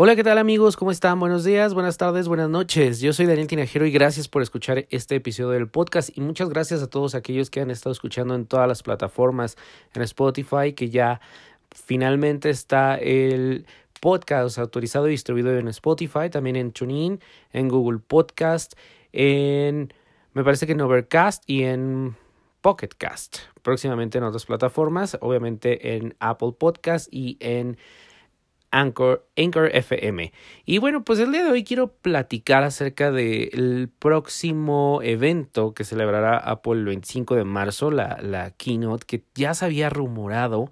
Hola, ¿qué tal amigos? ¿Cómo están? Buenos días, buenas tardes, buenas noches. Yo soy Daniel Tinajero y gracias por escuchar este episodio del podcast y muchas gracias a todos aquellos que han estado escuchando en todas las plataformas, en Spotify, que ya finalmente está el podcast autorizado y distribuido en Spotify, también en TuneIn, en Google Podcast, en me parece que en Overcast y en Pocketcast. Próximamente en otras plataformas, obviamente en Apple Podcast y en Anchor, Anchor FM. Y bueno, pues el día de hoy quiero platicar acerca del próximo evento que celebrará Apple el 25 de marzo, la, la keynote, que ya se había rumorado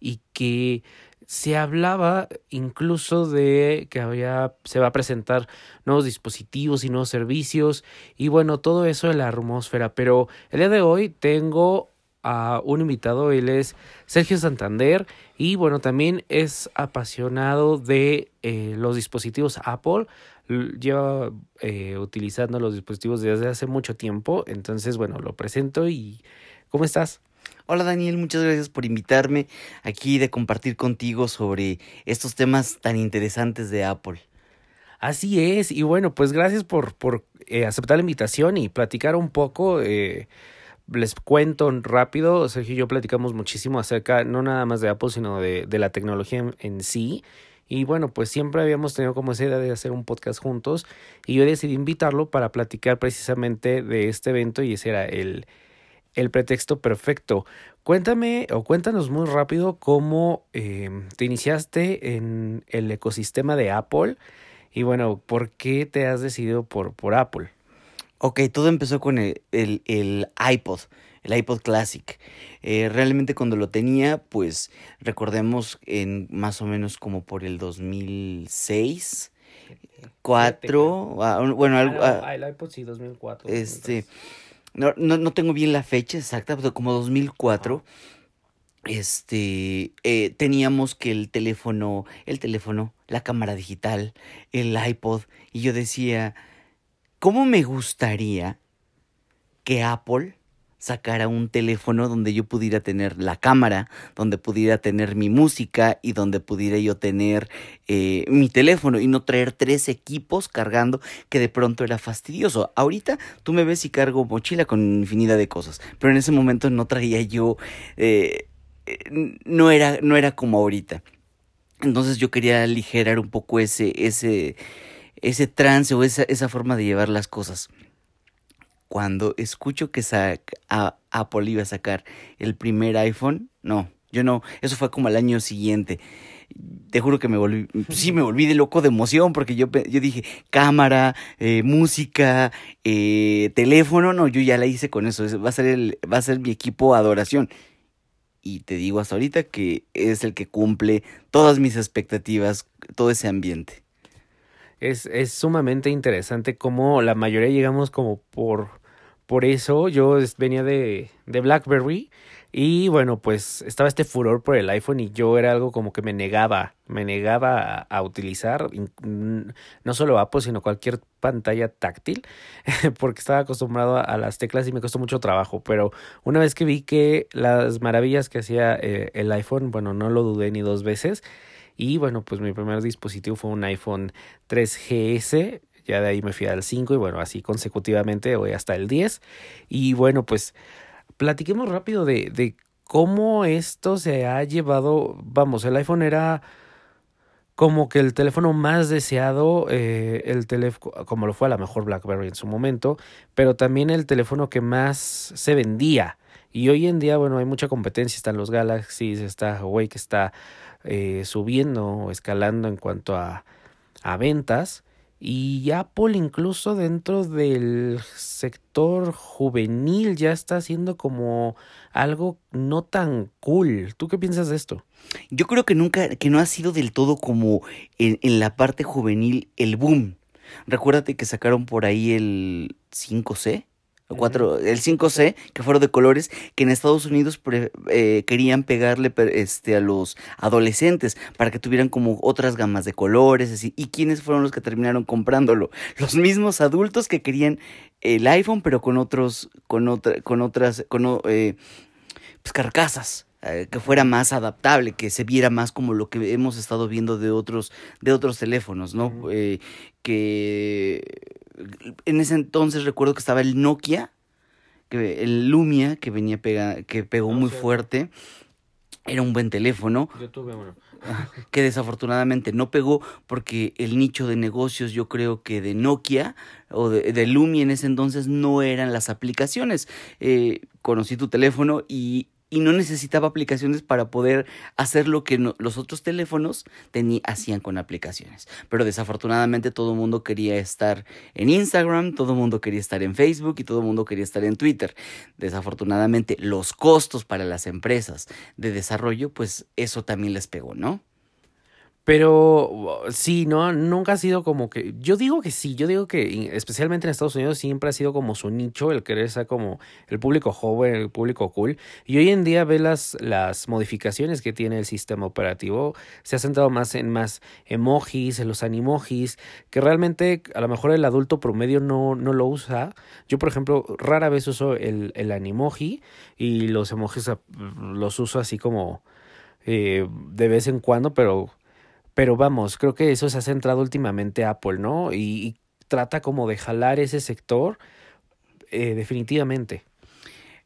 y que se hablaba incluso de que había, se va a presentar nuevos dispositivos y nuevos servicios y bueno, todo eso en la atmósfera. Pero el día de hoy tengo a un invitado, él es Sergio Santander y bueno, también es apasionado de eh, los dispositivos Apple, lleva eh, utilizando los dispositivos desde hace mucho tiempo, entonces bueno, lo presento y ¿cómo estás? Hola Daniel, muchas gracias por invitarme aquí de compartir contigo sobre estos temas tan interesantes de Apple. Así es, y bueno, pues gracias por, por eh, aceptar la invitación y platicar un poco. Eh, les cuento rápido, Sergio y yo platicamos muchísimo acerca, no nada más de Apple, sino de, de la tecnología en, sí. Y bueno, pues siempre habíamos tenido como esa idea de hacer un podcast juntos y yo decidí invitarlo para platicar precisamente de este evento y ese era el, el pretexto perfecto. Cuéntame o cuéntanos muy rápido cómo eh, te iniciaste en el ecosistema de Apple y bueno, ¿por qué te has decidido por, por Apple? Ok, todo empezó con el, el, iPod, el iPod Classic. Eh, realmente cuando lo tenía, pues recordemos en más o menos como por el 2006, 4, ah, bueno, algo... Ah, ah, el iPod sí, 2004. Este, no, no, no, tengo bien la fecha exacta, pero como 2004 este eh, teníamos que el teléfono, el teléfono, la cámara digital, el iPod, y yo decía, ¿Cómo me gustaría que Apple sacara un teléfono donde yo pudiera tener la cámara, donde pudiera tener mi música y donde pudiera yo tener eh, mi teléfono y no traer tres equipos cargando que de pronto era fastidioso. Ahorita tú me ves y cargo mochila con infinidad de cosas, pero en ese momento no traía yo, eh, no, era, no era como ahorita. Entonces yo quería aligerar un poco ese, ese, ese trance o esa, esa forma de llevar las cosas. Cuando escucho que a Apple iba a sacar el primer iPhone, no, yo no, eso fue como al año siguiente. Te juro que me volví, sí me volví de loco de emoción porque yo, yo dije cámara, eh, música, eh, teléfono, no, yo ya la hice con eso, va a ser el, va a ser mi equipo adoración. Y te digo hasta ahorita que es el que cumple todas mis expectativas, todo ese ambiente es, es sumamente interesante cómo la mayoría llegamos como por, por eso. Yo venía de, de BlackBerry y bueno, pues estaba este furor por el iPhone y yo era algo como que me negaba, me negaba a, utilizar no solo Apple, sino cualquier pantalla táctil, porque estaba acostumbrado a, las teclas y me costó mucho trabajo. Pero una vez que vi que las maravillas que hacía eh, el iPhone, bueno, no lo dudé ni dos veces. Y bueno, pues mi primer dispositivo fue un iPhone 3GS. Ya de ahí me fui al 5 y bueno, así consecutivamente voy hasta el 10. Y bueno, pues platiquemos rápido de, de cómo esto se ha llevado. Vamos, el iPhone era como que el teléfono más deseado, eh, el teléfono, como lo fue a la mejor BlackBerry en su momento, pero también el teléfono que más se vendía. Y hoy en día, bueno, hay mucha competencia, están los Galaxies, está Huawei que está eh, subiendo o escalando en cuanto a, a ventas. Y Apple incluso dentro del sector juvenil ya está haciendo como algo no tan cool. ¿Tú qué piensas de esto? Yo creo que nunca, que no ha sido del todo como en, en la parte juvenil el boom. Recuérdate que sacaron por ahí el 5C, cuatro, el 5C, que fueron de colores, que en Estados Unidos eh, querían pegarle este, a los adolescentes para que tuvieran como otras gamas de colores. Así. ¿Y quiénes fueron los que terminaron comprándolo? Los mismos adultos que querían el iPhone, pero con otros, con, otra, con otras, con, eh, pues carcasas. eh, que fuera más adaptable, que se viera más como lo que hemos estado viendo de otros, de otros teléfonos, ¿no? Eh, que en ese entonces recuerdo que estaba el Nokia, que el Lumia, que venía pega, que pegó No muy fuerte. Era un buen teléfono Yo tuve uno. que desafortunadamente no pegó porque el nicho de negocios yo creo que de Nokia o de, de Lumia en ese entonces no eran las aplicaciones. Eh, conocí tu teléfono y, y no necesitaba aplicaciones para poder hacer lo que los otros teléfonos hacían con aplicaciones. Pero desafortunadamente todo el mundo quería estar en Instagram, todo el mundo quería estar en Facebook y todo el mundo quería estar en Twitter. Desafortunadamente los costos para las empresas de desarrollo, pues eso también les pegó, ¿no? Pero sí, no, nunca ha sido como que. Yo digo que sí, yo digo que especialmente en Estados Unidos siempre ha sido como su nicho, el querer ser como el público joven, el público cool. Y hoy en día ve las, las modificaciones que tiene el sistema operativo. Se ha centrado más en más emojis, en los animojis, que realmente a lo mejor el adulto promedio no, no lo usa. Yo, por ejemplo, rara vez uso el, el animoji y los emojis los uso así como eh, de vez en cuando, pero pero vamos, creo que eso se ha centrado últimamente Apple, ¿no? Y, y trata como de jalar ese sector eh, definitivamente.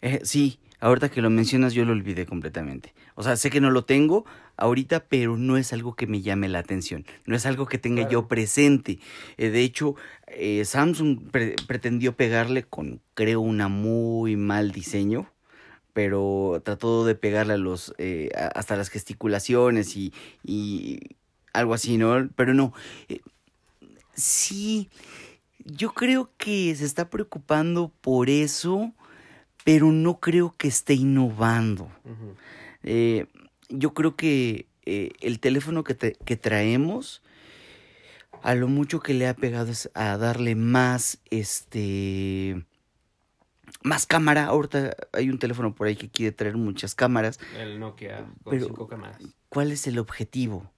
Eh, sí, ahorita que lo mencionas yo lo olvidé completamente. O sea, sé que no lo tengo ahorita, pero no es algo que me llame la atención. No es algo que tenga Claro. yo presente. Eh, de hecho, eh, Samsung pre- pretendió pegarle con, creo, una muy mal diseño. Pero trató de pegarle a los, eh, hasta las gesticulaciones y, y algo así, ¿no? Pero no. eh, sí, yo creo que se está preocupando por eso pero no creo que esté innovando. Eh, yo creo que eh, el teléfono que, te- que traemos, a lo mucho que le ha pegado es a darle más, este, más cámara. Ahorita hay un teléfono por ahí que quiere traer muchas cámaras. El Nokia con Pero- cinco cámaras. ¿Cuál es el objetivo?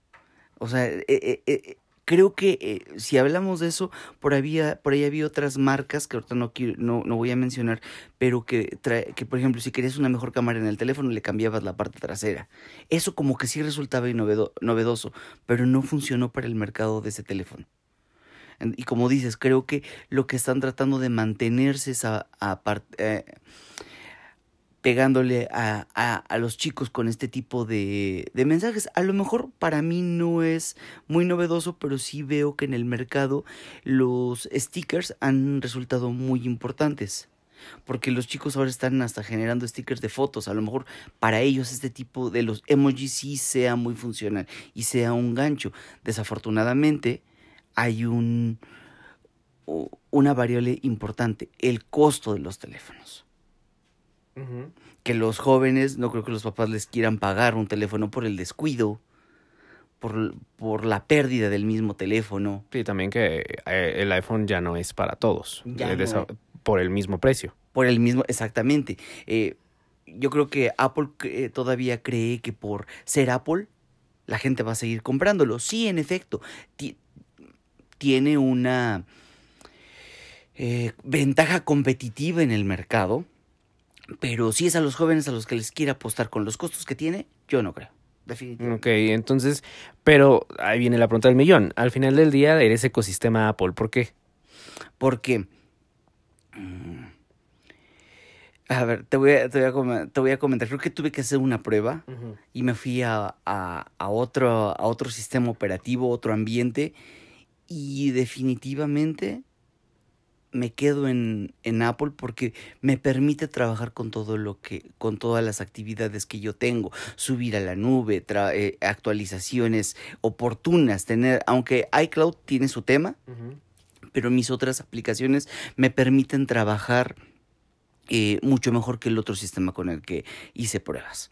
O sea, eh, eh, eh, creo que si hablamos de eso, por, había, por ahí había otras marcas que ahorita no, quiero, no, no voy a mencionar, pero que, trae, que, por ejemplo, si querías una mejor cámara en el teléfono, le cambiabas la parte trasera. Eso como que sí resultaba innovedo- novedoso, pero no funcionó para el mercado de ese teléfono. Y como dices, creo que lo que están tratando de mantenerse es a, a pegándole a, a, los chicos con este tipo de, de mensajes. A lo mejor para mí no es muy novedoso, pero sí veo que en el mercado los stickers han resultado muy importantes. Porque los chicos ahora están hasta generando stickers de fotos. A lo mejor para ellos este tipo de los emojis sí sea muy funcional y sea un gancho. Desafortunadamente hay un, una variable importante, el costo de los teléfonos que los jóvenes, no creo que los papás les quieran pagar un teléfono por el descuido, por, por la pérdida del mismo teléfono. Sí, también que eh, el iPhone ya no es para todos. Ya eh, no. por el mismo precio. Por el mismo, exactamente. Eh, yo creo que Apple eh, todavía cree que por ser Apple, la gente va a seguir comprándolo. Sí, en efecto, ti- tiene una eh, ventaja competitiva en el mercado, pero si es a los jóvenes a los que les quiere apostar con los costos que tiene, yo no creo. Definitivamente. Ok, entonces, pero ahí viene la pregunta del millón. Al final del día eres ecosistema Apple. ¿Por qué? Porque. mm, A ver, te voy a, te voy a, com- te voy a comentar. Creo que tuve que hacer una prueba y me fui a, a, a otro, a otro sistema operativo, otro ambiente. Y definitivamente me quedo en, en Apple porque me permite trabajar con todo lo que, con todas las actividades que yo tengo, subir a la nube, tra- eh, actualizaciones oportunas, tener, aunque iCloud tiene su tema, pero mis otras aplicaciones me permiten trabajar eh, mucho mejor que el otro sistema con el que hice pruebas.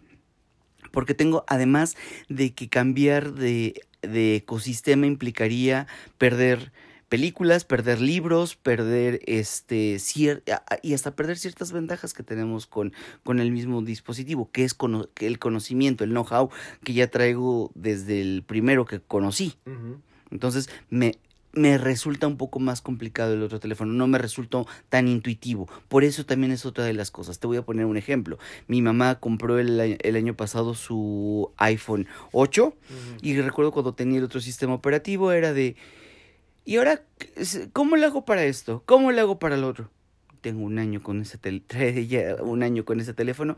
Porque tengo, además de que cambiar de, de ecosistema implicaría perder películas, perder libros, perder este cier- y hasta perder ciertas ventajas que tenemos con, con el mismo dispositivo, que es cono- que el conocimiento, el know-how que ya traigo desde el primero que conocí. Entonces, me me resulta un poco más complicado el otro teléfono, no me resultó tan intuitivo. Por eso también es otra de las cosas. Te voy a poner un ejemplo. Mi mamá compró el, año pasado su iPhone 8 y recuerdo cuando tenía el otro sistema operativo era de... ¿Y ahora cómo le hago para esto? ¿Cómo le hago para el otro? Tengo un año con ese, un año con ese teléfono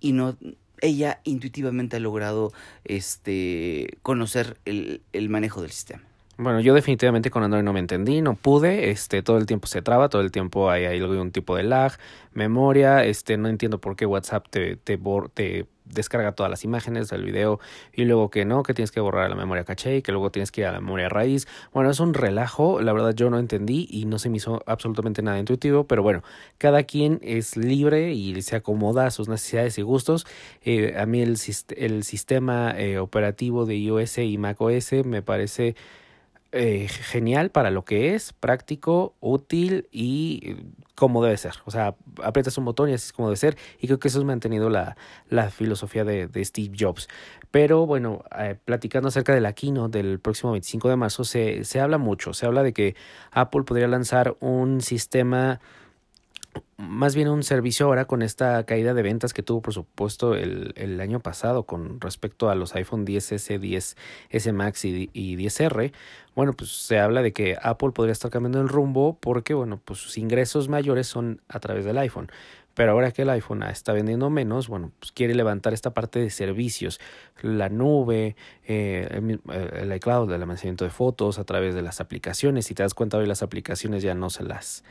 y no ella intuitivamente ha logrado este conocer el, el manejo del sistema. Bueno, yo definitivamente con Android no me entendí, no pude, este, todo el tiempo se traba, todo el tiempo hay, hay algún tipo de lag, memoria, este, no entiendo por qué WhatsApp te, te, te descarga todas las imágenes del video y luego que no, que tienes que borrar la memoria caché y que luego tienes que ir a la memoria raíz. Bueno, es un relajo, la verdad yo no entendí y no se me hizo absolutamente nada intuitivo, pero bueno, cada quien es libre y se acomoda a sus necesidades y gustos. Eh, a mí el, el sistema eh, operativo de iOS y macOS me parece eh, genial para lo que es, práctico, útil y como debe ser. O sea, aprietas un botón y así es como debe ser. Y creo que eso ha mantenido la, la filosofía de, de, Steve Jobs. Pero bueno, eh, platicando acerca de la keynote del próximo 25 de marzo, se, se habla mucho. Se habla de que Apple podría lanzar un sistema más bien un servicio ahora con esta caída de ventas que tuvo por supuesto el, el año pasado con respecto a los iPhone 10S, 10S Max y, y 10R, bueno, pues se habla de que Apple podría estar cambiando el rumbo porque, bueno, pues sus ingresos mayores son a través del iPhone. Pero ahora que el iPhone está vendiendo menos, bueno, pues quiere levantar esta parte de servicios, la nube, eh, el, el, iCloud, el almacenamiento de fotos a través de las aplicaciones. Si te das cuenta hoy las aplicaciones ya no se las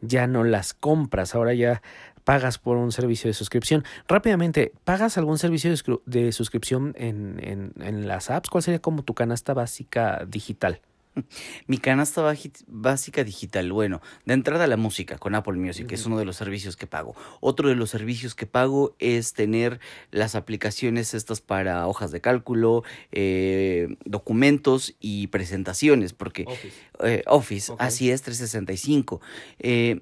ya no las compras, ahora ya pagas por un servicio de suscripción. Rápidamente, ¿pagas algún servicio de, suscripción en, en, en, las apps? ¿Cuál sería como tu canasta básica digital? Mi canasta básica digital, bueno, de entrada la música con Apple Music, que es uno de los servicios que pago. Otro de los servicios que pago es tener las aplicaciones estas para hojas de cálculo, eh, documentos y presentaciones, porque Office, eh, así es, 365. Eh,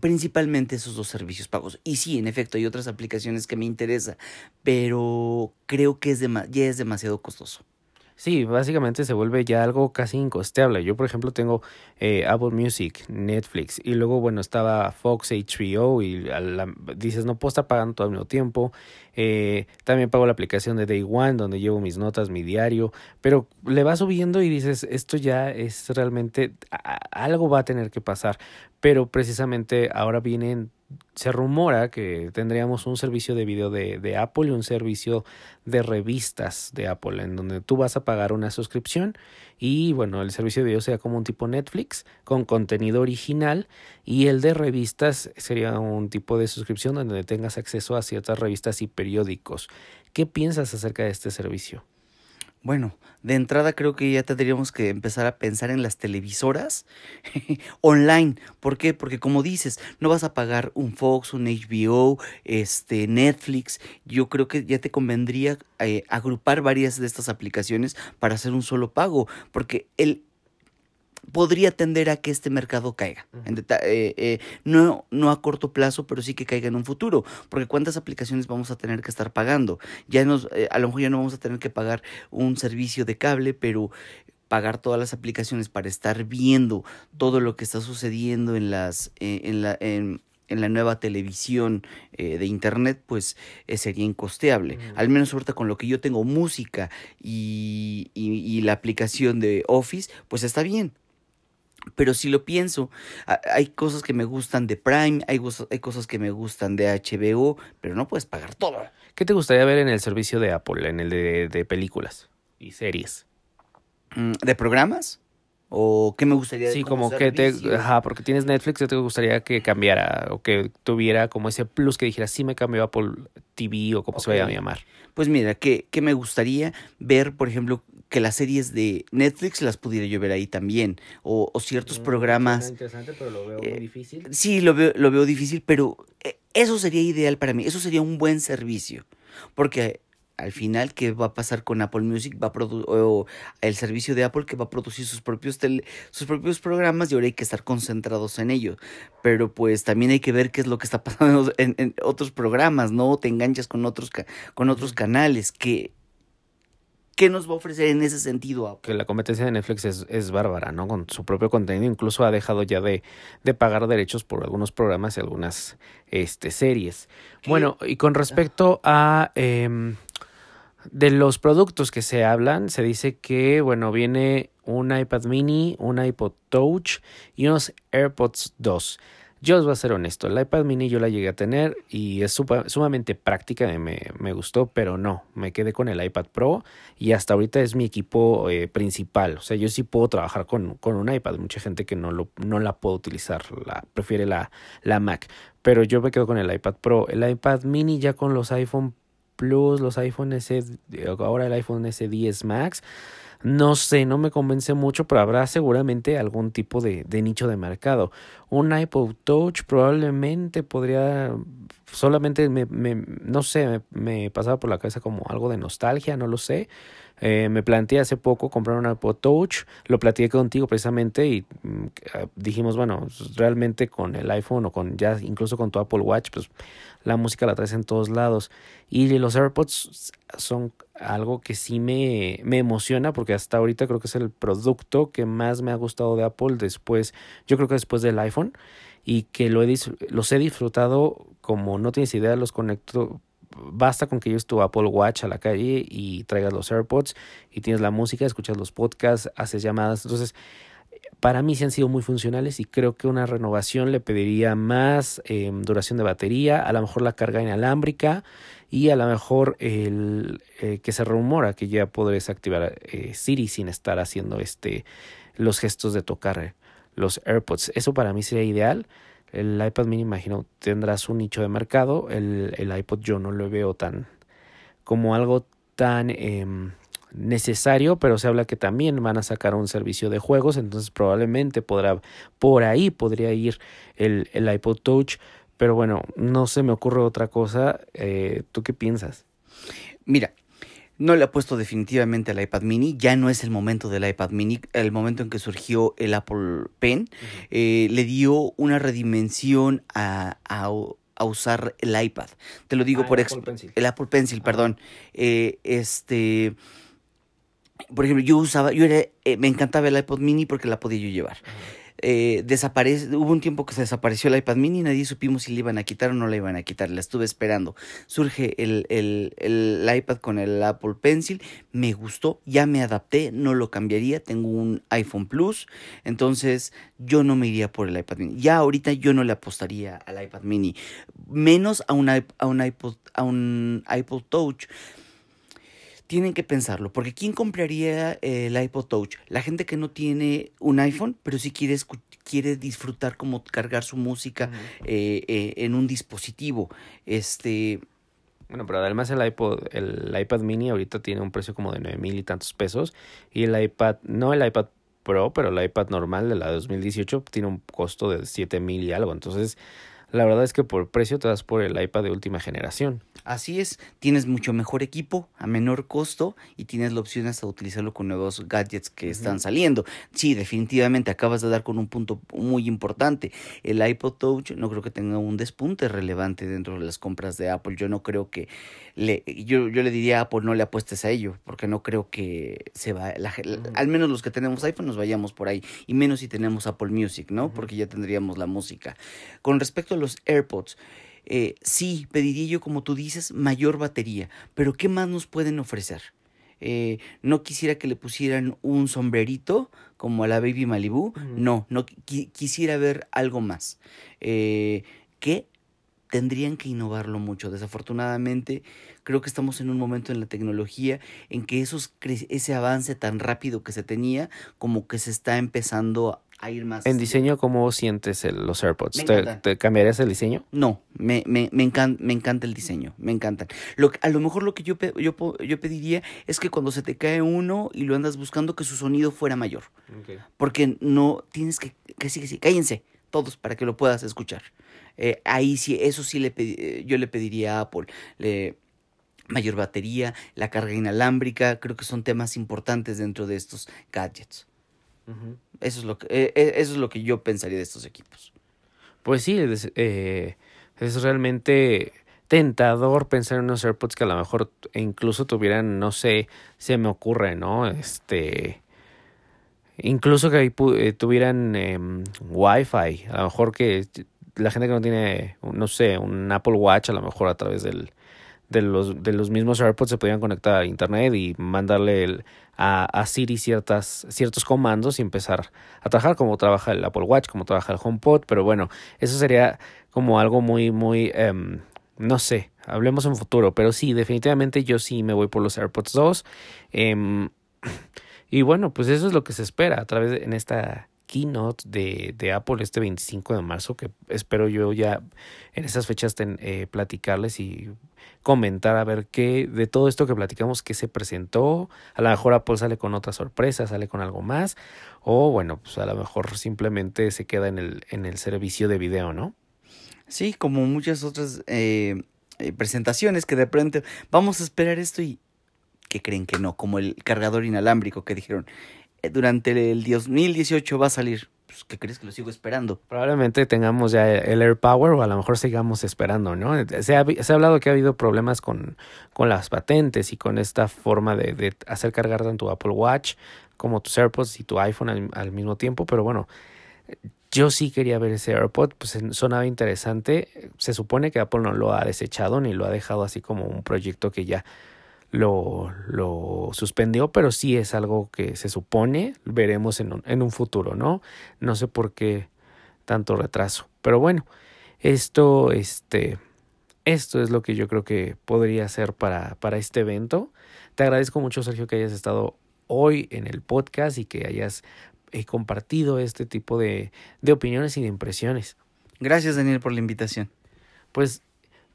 principalmente esos dos servicios pagos. Y sí, en efecto, hay otras aplicaciones que me interesan, pero creo que es ya es demasiado costoso. Sí, básicamente se vuelve ya algo casi incosteable. Yo, por ejemplo, tengo eh, Apple Music, Netflix y luego, bueno, estaba Fox HBO y dices, no puedo estar pagando todo al mismo tiempo. Eh, también pago la aplicación de Day One donde llevo mis notas, mi diario, pero le va subiendo y dices, esto ya es realmente, algo va a tener que pasar. Pero precisamente ahora vienen se rumora que tendríamos un servicio de video de, de, Apple y un servicio de revistas de Apple, en donde tú vas a pagar una suscripción y bueno, el servicio de video sería como un tipo Netflix con contenido original y el de revistas sería un tipo de suscripción donde tengas acceso a ciertas revistas y periódicos. ¿Qué piensas acerca de este servicio? Bueno, de entrada creo que ya tendríamos que empezar a pensar en las televisoras online. ¿Por qué? Porque como dices, no vas a pagar un Fox, un HBO, este, Netflix. Yo creo que ya te convendría eh, agrupar varias de estas aplicaciones para hacer un solo pago. Porque el, podría tender a que este mercado caiga. Eh, eh, no, no a corto plazo, pero sí que caiga en un futuro. Porque cuántas aplicaciones vamos a tener que estar pagando. Ya nos, eh, a lo mejor ya no vamos a tener que pagar un servicio de cable, pero pagar todas las aplicaciones para estar viendo todo lo que está sucediendo en las en la en, la nueva televisión de internet, pues sería incosteable. Al menos ahorita con lo que yo tengo música y, y, la aplicación de Office, pues está bien. Pero si lo pienso, hay cosas que me gustan de Prime, hay, hay cosas que me gustan de HBO, pero no puedes pagar todo. ¿Qué te gustaría ver en el servicio de Apple, en el de, de películas y series? Mm, ¿De programas? ¿O qué me gustaría Sí, como que te. Ajá, porque tienes Netflix, ¿qué te gustaría que cambiara? O que tuviera como ese plus que dijera, sí me cambió Apple TV o como se vaya a llamar. Pues mira, que, que me gustaría ver, por ejemplo, que las series de Netflix las pudiera yo ver ahí también. O, o ciertos mm, programas. interesante, pero lo veo muy eh, difícil. Sí, lo veo, lo veo difícil, pero eh, eso sería ideal para mí. Eso sería un buen servicio. Porque al final, ¿qué va a pasar con Apple Music? Va a o el servicio de Apple que va a producir sus propios, sus propios programas y ahora hay que estar concentrados en ellos. Pero pues también hay que ver qué es lo que está pasando en, otros programas, ¿no? Te enganchas con otros, con otros canales que ¿Qué nos va a ofrecer en ese sentido Apple? Que la competencia de Netflix es, es bárbara, ¿no? Con su propio contenido, incluso ha dejado ya de, de pagar derechos por algunos programas y algunas este, series. Bueno, y con respecto a... em, de los productos que se hablan, se dice que, bueno, viene un iPad mini, un iPod Touch y unos AirPods 2. Yo os voy a ser honesto, el iPad mini yo la llegué a tener y es sumamente práctica, me, me gustó, pero no, me quedé con el iPad Pro y hasta ahorita es mi equipo eh, principal. O sea, yo sí puedo trabajar con, con un iPad, mucha gente que no, lo, no la puede utilizar, la, prefiere la, la Mac, pero yo me quedo con el iPad Pro. El iPad mini ya con los iPhone Plus, los iPhone S, ahora el iPhone S10 Max. No sé, no me convence mucho, pero habrá seguramente algún tipo de, de nicho de mercado. Un iPod Touch probablemente podría, solamente me, me no sé, me, me, pasaba por la cabeza como algo de nostalgia, no lo sé. Eh, me planteé hace poco comprar un iPod Touch, lo platiqué contigo precisamente y mm, dijimos, bueno, realmente con el iPhone o con ya incluso con tu Apple Watch, pues la música la traes en todos lados. Y los AirPods son algo que sí me, me emociona porque hasta ahorita creo que es el producto que más me ha gustado de Apple después, yo creo que después del iPhone y que lo he, los he disfrutado como no tienes idea, los conecto basta con que lleves tu Apple Watch a la calle y traigas los AirPods y tienes la música, escuchas los podcasts, haces llamadas. Entonces, para mí sí han sido muy funcionales y creo que una renovación le pediría más eh, duración de batería, a lo mejor la carga inalámbrica y a lo mejor el eh, que se rumora que ya podrás activar eh, Siri sin estar haciendo este los gestos de tocar los AirPods. Eso para mí sería ideal. El iPad mini, imagino, tendrá su nicho de mercado. El, el iPod yo no lo veo tan como algo tan eh, necesario, pero se habla que también van a sacar un servicio de juegos, entonces probablemente podrá, por ahí podría ir el, el iPod Touch, pero bueno, no se me ocurre otra cosa. Eh, ¿Tú qué piensas? Mira, no le ha puesto definitivamente al iPad mini, ya no es el momento del iPad mini, el momento en que surgió el Apple Pen, uh -huh. eh, le dio una redimensión a, a, a, usar el iPad. Te lo digo ah, por el Apple Pencil. El Apple Pencil, perdón. Eh, este por ejemplo, yo usaba, yo era, eh, me encantaba el iPod mini porque la podía yo llevar. Uh -huh. Eh, desaparece, hubo un tiempo que se desapareció el iPad mini y nadie supimos si le iban a quitar o no le iban a quitar, la estuve esperando. Surge el, el, el, iPad con el Apple Pencil, me gustó, ya me adapté, no lo cambiaría, tengo un iPhone Plus, entonces yo no me iría por el iPad mini. Ya ahorita yo no le apostaría al iPad mini, menos a un, a un, iPod, a un iPod Touch tienen que pensarlo, porque ¿quién compraría el iPod Touch? La gente que no tiene un iPhone, pero sí quiere, quiere disfrutar como cargar su música uh -huh. eh, eh, en un dispositivo. Este. Bueno, pero además el iPod, el iPad mini ahorita tiene un precio como de nueve mil y tantos pesos. Y el iPad, no el iPad Pro, pero el iPad normal de la 2018 tiene un costo de siete mil y algo. Entonces, la verdad es que por precio te das por el iPad de última generación. Así es, tienes mucho mejor equipo a menor costo y tienes la opción hasta utilizarlo con nuevos gadgets que uh -huh. están saliendo. Sí, definitivamente acabas de dar con un punto muy importante. El iPod Touch no creo que tenga un despunte relevante dentro de las compras de Apple. Yo no creo que le, yo, yo le diría a Apple no le apuestes a ello, porque no creo que se va, la, uh -huh. al menos los que tenemos iPhone nos vayamos por ahí, y menos si tenemos Apple Music, ¿no? Uh -huh. Porque ya tendríamos la música. Con respecto a los AirPods, eh, sí, pediría yo, como tú dices, mayor batería, pero ¿qué más nos pueden ofrecer? Eh, no quisiera que le pusieran un sombrerito como a la Baby Malibu, no, no qu quisiera ver algo más. Eh, que tendrían que innovarlo mucho. Desafortunadamente, creo que estamos en un momento en la tecnología en que esos, ese avance tan rápido que se tenía, como que se está empezando a ir más. En diseño, ¿cómo sientes el, los AirPods? ¿Te, ¿Te, cambiarías el diseño? No, me, me, me, encanta, me encanta el diseño, me encantan. Lo, a lo mejor lo que yo, yo, yo pediría es que cuando se te cae uno y lo andas buscando, que su sonido fuera mayor. Okay. Porque no tienes que, que sí, que sí, cállense todos para que lo puedas escuchar. Eh, ahí sí, eso sí le pedi, yo le pediría a Apple. Le, mayor batería, la carga inalámbrica, creo que son temas importantes dentro de estos gadgets. Uh -huh. Eso es lo que eh, eso es lo que yo pensaría de estos equipos. Pues sí, es, eh, es realmente tentador pensar en unos AirPods que a lo mejor incluso tuvieran, no sé, se me ocurre, ¿no? Este, incluso que eh, tuvieran eh, Wi-Fi, a lo mejor que la gente que no tiene, no sé, un Apple Watch, a lo mejor a través del, de, los, de los mismos AirPods se podían conectar a Internet y mandarle a, a Siri ciertas, ciertos comandos y empezar a trabajar como trabaja el Apple Watch, como trabaja el HomePod, pero bueno, eso sería como algo muy, muy, um, no sé, hablemos en futuro, pero sí, definitivamente yo sí me voy por los AirPods 2. Eh, y bueno, pues eso es lo que se espera a través de, en esta keynote de, Apple este 25 de marzo, que espero yo ya en esas fechas eh, platicarles y comentar a ver qué de todo esto que platicamos que se presentó. A lo mejor Apple sale con otra sorpresa, sale con algo más, o bueno, pues a lo mejor simplemente se queda en el, en el servicio de video, ¿no? Sí, como muchas otras eh, eh, presentaciones que de pronto vamos a esperar esto y que creen que no, como el cargador inalámbrico que dijeron durante el 2018 va a salir. Pues, ¿Qué crees que lo sigo esperando? Probablemente tengamos ya el AirPower o a lo mejor sigamos esperando, ¿no? Se ha, hablado que ha habido problemas con, las patentes y con esta forma de, hacer cargar tanto Apple Watch como tus AirPods y tu iPhone al mismo tiempo, pero bueno, yo sí quería ver ese AirPod, pues sonaba interesante. Se supone que Apple no lo ha desechado ni lo ha dejado así como un proyecto que ya lo, lo suspendió, pero sí es algo que se supone veremos en un, en un futuro, ¿no? No sé por qué tanto retraso. Pero bueno, esto, este, esto es lo que yo creo que podría ser para, para este evento. Te agradezco mucho, Sergio, que hayas estado hoy en el podcast y que hayas eh, compartido este tipo de, de opiniones y de impresiones. Gracias, Daniel, por la invitación. Pues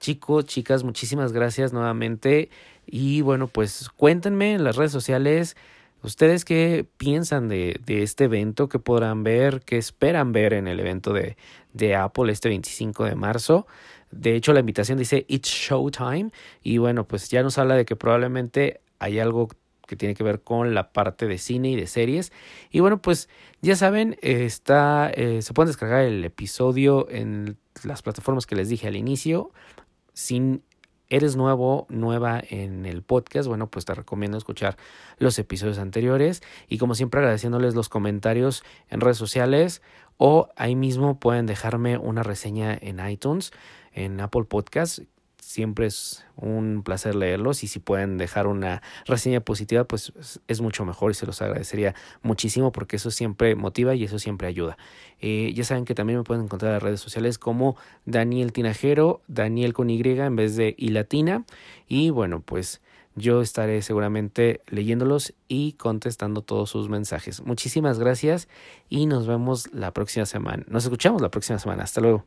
chicos, chicas, muchísimas gracias nuevamente. Y bueno, pues cuéntenme en las redes sociales ustedes qué piensan de, de este evento, qué podrán ver, qué esperan ver en el evento de, Apple este 25 de marzo. De hecho, la invitación dice It's Showtime. Y bueno, pues ya nos habla de que probablemente hay algo que tiene que ver con la parte de cine y de series. Y bueno, pues ya saben, está, eh, se pueden descargar el episodio en las plataformas que les dije al inicio. Si eres nuevo, nueva en el podcast, bueno, pues te recomiendo escuchar los episodios anteriores. Y como siempre, agradeciéndoles los comentarios en redes sociales o ahí mismo pueden dejarme una reseña en iTunes, en Apple Podcast siempre es un placer leerlos y si pueden dejar una reseña positiva pues es mucho mejor y se los agradecería muchísimo porque eso siempre motiva y eso siempre ayuda. Eh, ya saben que también me pueden encontrar en redes sociales como Daniel Tinajero, Daniel con Y en vez de y latina y bueno pues yo estaré seguramente leyéndolos y contestando todos sus mensajes. Muchísimas gracias y nos vemos la próxima semana. Nos escuchamos la próxima semana. Hasta luego.